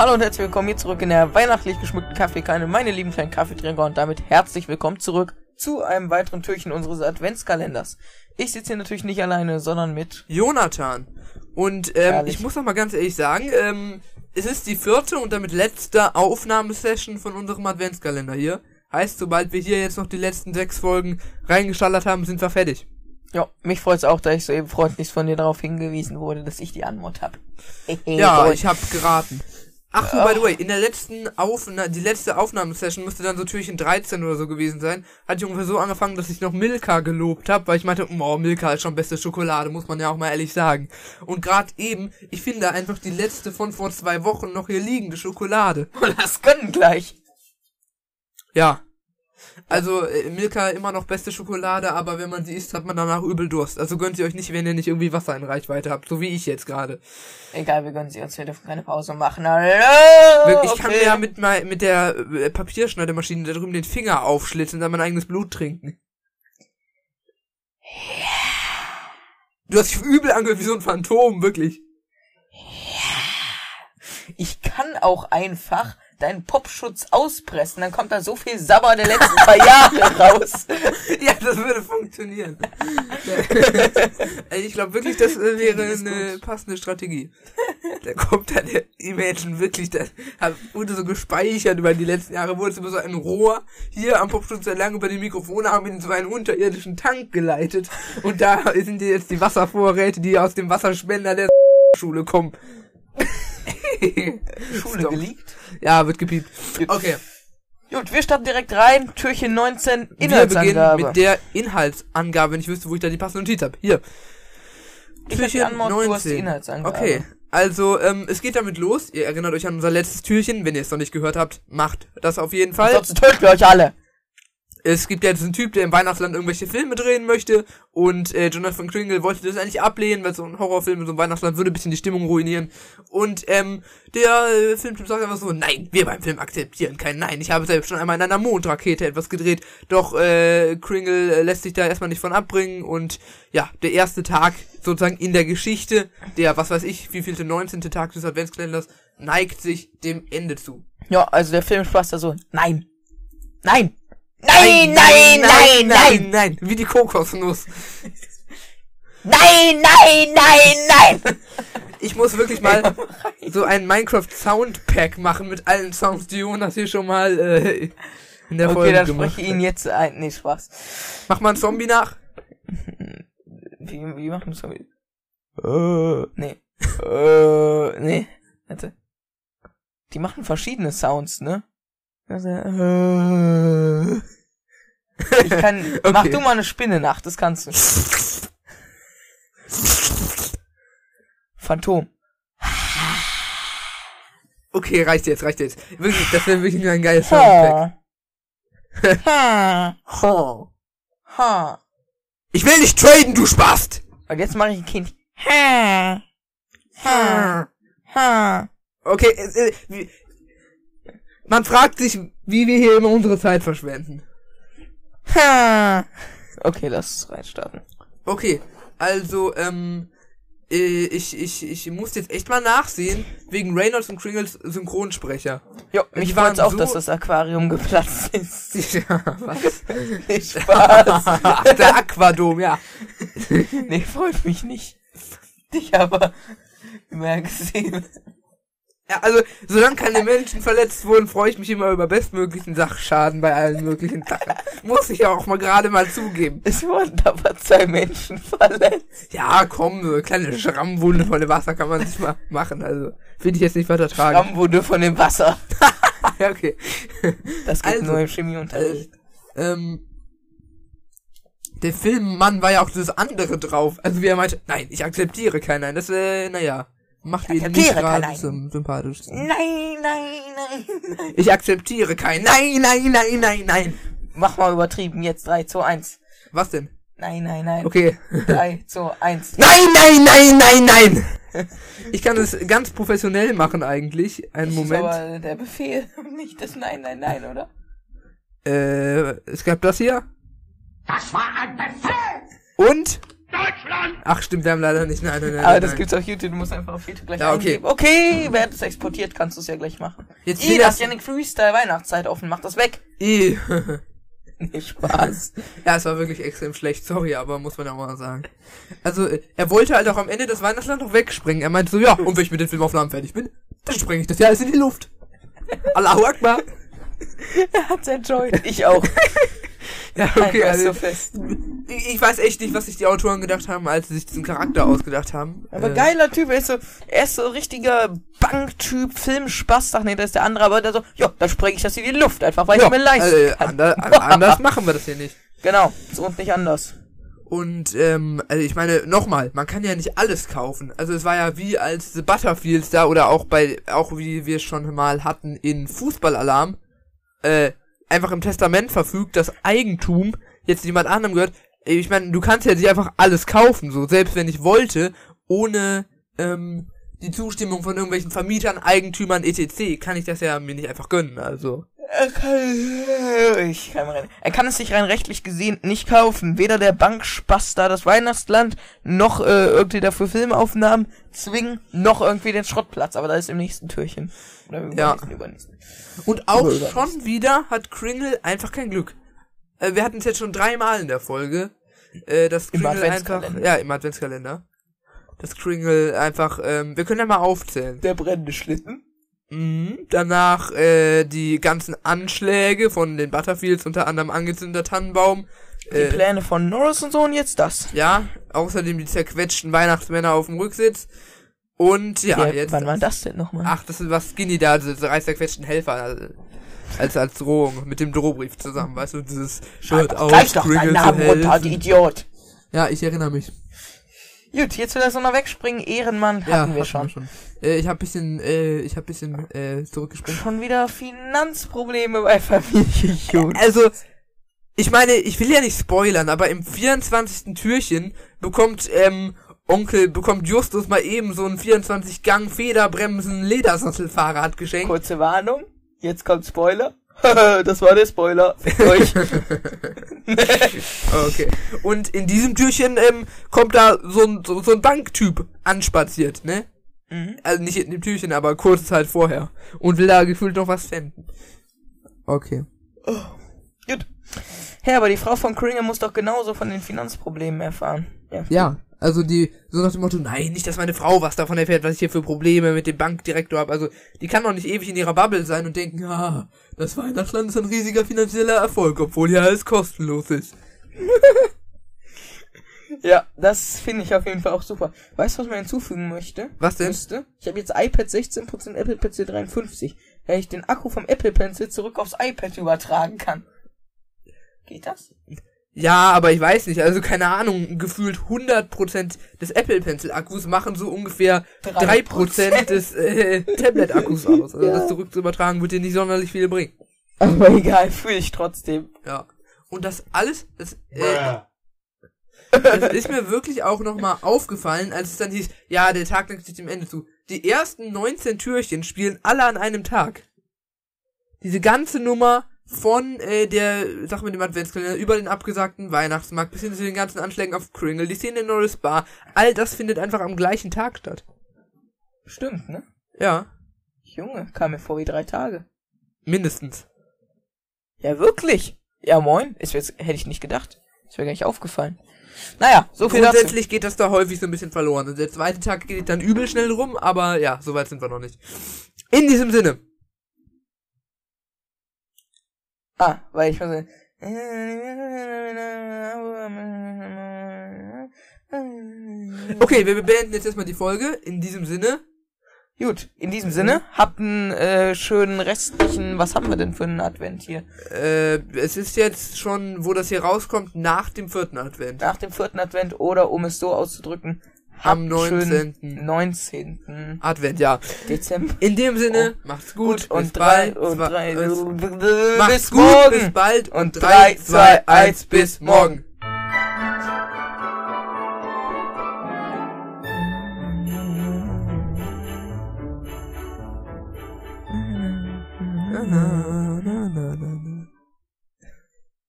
Hallo und herzlich willkommen hier zurück in der weihnachtlich geschmückten Kaffeekanne, meine lieben kleinen Kaffeetrinker und damit herzlich willkommen zurück zu einem weiteren Türchen unseres Adventskalenders. Ich sitze hier natürlich nicht alleine, sondern mit Jonathan. Und ähm, Herrlich. ich muss noch mal ganz ehrlich sagen, ähm, es ist die vierte und damit letzte Aufnahmesession von unserem Adventskalender hier. Heißt, sobald wir hier jetzt noch die letzten sechs Folgen reingeschallert haben, sind wir fertig. Ja, mich freut's auch, da ich soeben freundlich von dir darauf hingewiesen wurde, dass ich die Anmod hab. Ja, ich habe geraten. Ach so, by the way, in der letzten Aufna die letzte Aufnahmesession müsste dann so Türchen 13 oder so gewesen sein. Hatte ich ungefähr so angefangen, dass ich noch Milka gelobt habe, weil ich meinte, oh, Milka ist schon beste Schokolade, muss man ja auch mal ehrlich sagen. Und gerade eben, ich finde einfach die letzte von vor zwei Wochen noch hier liegende Schokolade. das können gleich. Ja. Also, äh, Milka immer noch beste Schokolade, aber wenn man sie isst, hat man danach übel Durst. Also gönnt ihr euch nicht, wenn ihr nicht irgendwie Wasser in Reichweite habt, so wie ich jetzt gerade. Egal, wir gönnen sie uns, wir dürfen keine Pause machen. Hallo! Ich kann mir ja mit, mit der äh, Papierschneidemaschine da drüben den Finger aufschlitzen und dann mein eigenes Blut trinken. Du hast dich übel angehört wie so ein Phantom, wirklich. Ich kann auch einfach deinen Popschutz auspressen, dann kommt da so viel Sabber der letzten paar Jahre raus. Ja, das würde funktionieren. Ich glaube wirklich, das wäre eine passende Strategie. Da kommt dann der Imagine wirklich, das wurde so gespeichert über die letzten Jahre, wurde es über so ein Rohr hier am Popschutz entlang über die Mikrofone haben in so einen unterirdischen Tank geleitet. Und da sind jetzt die Wasservorräte, die aus dem Wasserspender der Schule kommen. Schule Stop. geleakt. Ja, wird gepiept. Okay. Gut, wir starten direkt rein. Türchen 19, Wir beginnen Inhaltsangabe. mit der Inhaltsangabe, wenn ich wüsste, wo ich da die passende Notiz habe. Hier. ich hast die Inhaltsangabe. Okay, also ähm, es geht damit los. Ihr erinnert euch an unser letztes Türchen. Wenn ihr es noch nicht gehört habt, macht das auf jeden Fall. Sonst töten wir euch alle. Es gibt jetzt einen Typ, der im Weihnachtsland irgendwelche Filme drehen möchte und äh, Jonathan Kringle wollte das eigentlich ablehnen, weil so ein Horrorfilm in so einem Weihnachtsland würde ein bisschen die Stimmung ruinieren. Und ähm, der äh, Filmtyp sagt einfach so, nein, wir beim Film akzeptieren kein Nein. Ich habe selbst schon einmal in einer Mondrakete etwas gedreht, doch äh, Kringle äh, lässt sich da erstmal nicht von abbringen und ja, der erste Tag sozusagen in der Geschichte, der, was weiß ich, wie vielte 19. Tag des Adventskalenders, neigt sich dem Ende zu. Ja, also der Filmspaß da so, nein. Nein. Nein, nein, nein, nein. nein, wie die Kokosnuss. Nein, nein, nein, nein. Ich muss wirklich mal so ein Minecraft Soundpack machen mit allen Sounds, die Jonas hier schon mal äh, in der Okay, Folge dann gemacht spreche ich ihn jetzt ein. Nee, Spaß. Mach mal einen Zombie nach. Wie, wie machen wir das? Äh, nee. Äh, nee. Warte. Die machen verschiedene Sounds, ne? Also, äh. Ich kann, mach Okay. du mal eine Spinne nach, das kannst du. Phantom. Okay, reicht jetzt, reicht jetzt. Wirklich, das wäre wirklich nur ein geiles Soundpack. Ha. Ha. Ha. Ich will nicht traden, du Spast! Und jetzt mache ich ein Kind. Ha. Ha. Ha. Okay, äh, äh, wie, man fragt sich, wie wir hier immer unsere Zeit verschwenden. Ha. Okay, lass es reinstarten. Okay, also, ähm, äh, ich, ich, ich muss jetzt echt mal nachsehen, wegen Reynolds und Kringles Synchronsprecher. Jo, Die mich freut's auch, so- dass das Aquarium geplatzt ist. Ja, was? Nee, Spaß. Der Aquadom, ja. nee, freut mich nicht. Dich aber mehr gesehen. Ja, also, solange keine Menschen verletzt wurden, freue ich mich immer über bestmöglichen Sachschaden bei allen möglichen Sachen. Muss ich ja auch mal gerade mal zugeben. Es wurden aber zwei Menschen verletzt. Ja, komm, so eine kleine Schrammwunde von dem Wasser kann man sich mal machen, also, finde ich jetzt nicht weiter tragisch. Stammwunde von dem Wasser. Ja, okay. Das geht Also, nur im Chemieunterricht. Ähm, der Filmmann war ja auch das andere drauf. Also wie er meinte, nein, ich akzeptiere kein Nein. Das, äh, naja, macht ihn nicht gerade zum sympathischsten. Nein, nein, nein, nein. Ich akzeptiere kein Nein, nein, nein, nein, nein. Mach mal übertrieben. Jetzt 3, 2, 1. Was denn? Nein, nein, nein. Okay. 3, 2, 1. Nein, nein, nein, nein, nein. Ich kann es ganz professionell machen eigentlich. Einen Das Moment. ist aber der Befehl, nicht das Nein, nein, nein, oder? Äh, es gab das hier. Das war ein Befehl! Und! Ach stimmt, wir haben leider nicht. Nein, nein, nein. Aber nein, das nein. gibt's auf YouTube, du musst einfach auf YouTube gleich Ja, okay. eingeben. Okay, wer hat es exportiert, kannst du es ja gleich machen. Jetzt will das Yannick Freestyle Weihnachtszeit offen, mach das weg. Ih. Nee, Spaß. Ja, es war wirklich extrem schlecht, sorry, aber muss man ja auch mal sagen. Also, er wollte halt auch am Ende das Weihnachtsland noch wegspringen. Er meinte so, ja, und wenn ich mit den Filmaufnahmen fertig bin, dann spreng ich das ja alles in die Luft. Allahu Akbar. er hat's enjoyed. Ich auch. Ja, Okay, also, ich weiß echt nicht, was sich die Autoren gedacht haben, als sie sich diesen Charakter ausgedacht haben. Aber Äh, geiler Typ, er ist so, er ist so richtiger Banktyp, Filmspaß, ach nee, das ist der andere, aber der so, ja, dann spreng ich das in die Luft, einfach weil Ja, ich mir leisten äh, kann. ander, anders machen wir das hier nicht. Genau, so und nicht anders. Und ähm, also ich meine, nochmal, man kann ja nicht alles kaufen. Also es war ja wie als The Butterfields da oder auch bei, auch wie wir es schon mal hatten in Fußballalarm, äh, einfach im Testament verfügt, dass Eigentum jetzt jemand anderem gehört. Ich meine, du kannst ja nicht einfach alles kaufen, so selbst wenn ich wollte, ohne ähm, die Zustimmung von irgendwelchen Vermietern, Eigentümern, etc. kann ich das ja mir nicht einfach gönnen. Also Er kann, ich kann rein. Er kann es sich rein rechtlich gesehen nicht kaufen. Weder der Bankspaß da das Weihnachtsland, noch äh, irgendwie dafür Filmaufnahmen zwingen, noch irgendwie den Schrottplatz. Aber da ist im nächsten Türchen. Oder Ja. übernächsten, übernächsten. Und auch Über- schon wieder hat Kringle einfach kein Glück. Äh, wir hatten es jetzt schon dreimal in der Folge, äh, dass Im Kringle einfach, ja, im Adventskalender, dass Kringle einfach, ähm, wir können ja mal aufzählen. Der brennende Schlitten. Mhm. Danach äh, die ganzen Anschläge von den Butterfields, unter anderem angezündeter Tannenbaum. Die Äh, Pläne von Norris und so und jetzt das. ja, außerdem die zerquetschten Weihnachtsmänner auf dem Rücksitz. Und ja, Ja, jetzt. wann war das denn nochmal? Ach, das ist was Skinny da, diese drei zerquetschten Helfer. also, Als, als Drohung mit dem Drohbrief zusammen, weißt du, dieses Shirt auf, Gleich doch deinen Namen runter, du Idiot. Ja, ich erinnere mich. Gut, jetzt will er so noch wegspringen. Ehrenmann Ja, hatten wir schon. Äh, ich habe bisschen, äh, ich habe bisschen äh, zurückgesprungen. Schon wieder Finanzprobleme bei Familie Jun. Also, ich meine, ich will ja nicht spoilern, aber im 24. Türchen bekommt ähm, Onkel, bekommt Justus mal eben so ein 24 Gang Federbremsen Ledersattelfahrrad geschenkt. Kurze Warnung. Jetzt kommt Spoiler. das war der Spoiler. Euch. Okay. Und in diesem Türchen ähm, kommt da so ein so, so ein Banktyp anspaziert, ne? Mhm. Also nicht in dem Türchen, aber kurze Zeit vorher und will da gefühlt noch was finden. Okay. Gut. Hey, aber die Frau von Kringle muss doch genauso von den Finanzproblemen erfahren. Ja. Ja, also die, so nach dem Motto, nein, nicht, dass meine Frau was davon erfährt, was ich hier für Probleme mit dem Bankdirektor habe. Also, die kann doch nicht ewig in ihrer Bubble sein und denken, ah, das Weihnachtsland ist ein riesiger finanzieller Erfolg, obwohl hier alles kostenlos ist. Ja, das finde ich auf jeden Fall auch super. Weißt du, was man hinzufügen möchte? Was denn? Müsste? Ich habe jetzt iPad 16%, Apple Pencil 53. Wenn ich den Akku vom Apple Pencil zurück aufs iPad übertragen kann. Geht das? Ja, aber ich weiß nicht, also keine Ahnung, gefühlt 100% des Apple Pencil Akkus machen so ungefähr 3% des äh, Tablet Akkus aus. Also Ja. das zurück zu übertragen wird dir nicht sonderlich viel bringen. Aber egal, fühle ich trotzdem. Ja. Und das alles, das, äh, das ist mir wirklich auch nochmal aufgefallen, als es dann hieß, ja, der Tag neigt sich dem Ende zu. Die ersten 19 Türchen spielen alle an einem Tag. Diese ganze Nummer von äh, der Sache mit dem Adventskalender über den abgesagten Weihnachtsmarkt bis hin zu den ganzen Anschlägen auf Kringle, die Szene in Norris Bar, all das findet einfach am gleichen Tag statt. Stimmt, ne? Ja, Junge, kam mir vor wie drei Tage. mindestens. Ja, wirklich? Ja, moin. Ist jetzt, hätte ich nicht gedacht. Ist mir gar nicht aufgefallen. Naja, so viel dazu. Grundsätzlich geht das da häufig so ein bisschen verloren. Und der zweite Tag geht dann übel schnell rum, aber ja, so weit sind wir noch nicht. In diesem Sinne. Ah, weil ich muss... Okay, wir beenden jetzt erstmal die Folge. In diesem Sinne. Gut, in diesem Sinne, habt einen äh, schönen restlichen... Was haben wir denn für einen Advent hier? Äh, es ist jetzt schon, wo das hier rauskommt, nach dem vierten Advent. Nach dem vierten Advent oder, um es so auszudrücken, Am habt einen 19.. schönen 19. Advent, ja. Dezember. In dem Sinne, macht's gut, Gut, und bis drei, bald. und drei, bis- macht's bis gut, morgen. bis bald Und und drei, 3, zwei, 2, 1, bis morgen.